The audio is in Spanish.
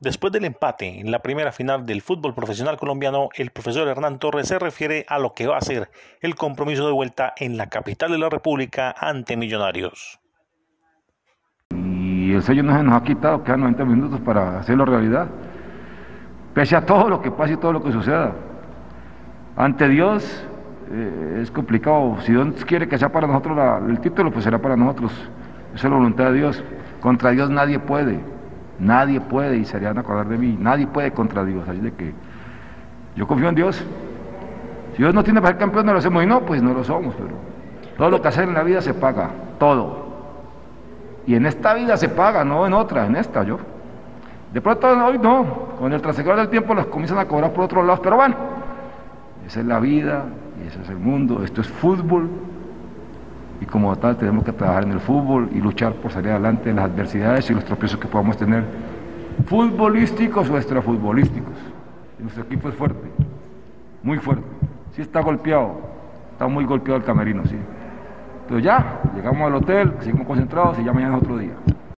Después del empate en la primera final del fútbol profesional colombiano, el profesor Hernán Torres se refiere a lo que va a ser el compromiso de vuelta en la capital de la República ante Millonarios. Y el sello no se nos ha quitado, quedan 90 minutos para hacerlo realidad. Pese a todo lo que pase y todo lo que suceda. Ante Dios eh, es complicado. Si Dios quiere que sea para nosotros el título, pues será para nosotros. Esa es la voluntad de Dios. Contra Dios nadie puede. Nadie puede, y serían a acordar de mí, nadie puede contra Dios. Así de que yo confío en Dios. Si Dios no tiene para ser campeón, no lo hacemos. Y no, pues no lo somos. Pero todo lo que hacer en la vida se paga, todo. Y en esta vida se paga, no en otra, en esta yo. De pronto hoy no, con el transcurso del tiempo las comienzan a cobrar por otros lados, pero bueno, esa es la vida, y ese es el mundo, esto es fútbol, y como tal tenemos que trabajar en el fútbol y luchar por salir adelante en las adversidades y los tropiezos que podamos tener, futbolísticos o extrafutbolísticos. Nuestro equipo es fuerte, muy fuerte. Sí está golpeado, está muy golpeado el camerino, sí. Pero ya, llegamos al hotel, seguimos concentrados y ya mañana es otro día.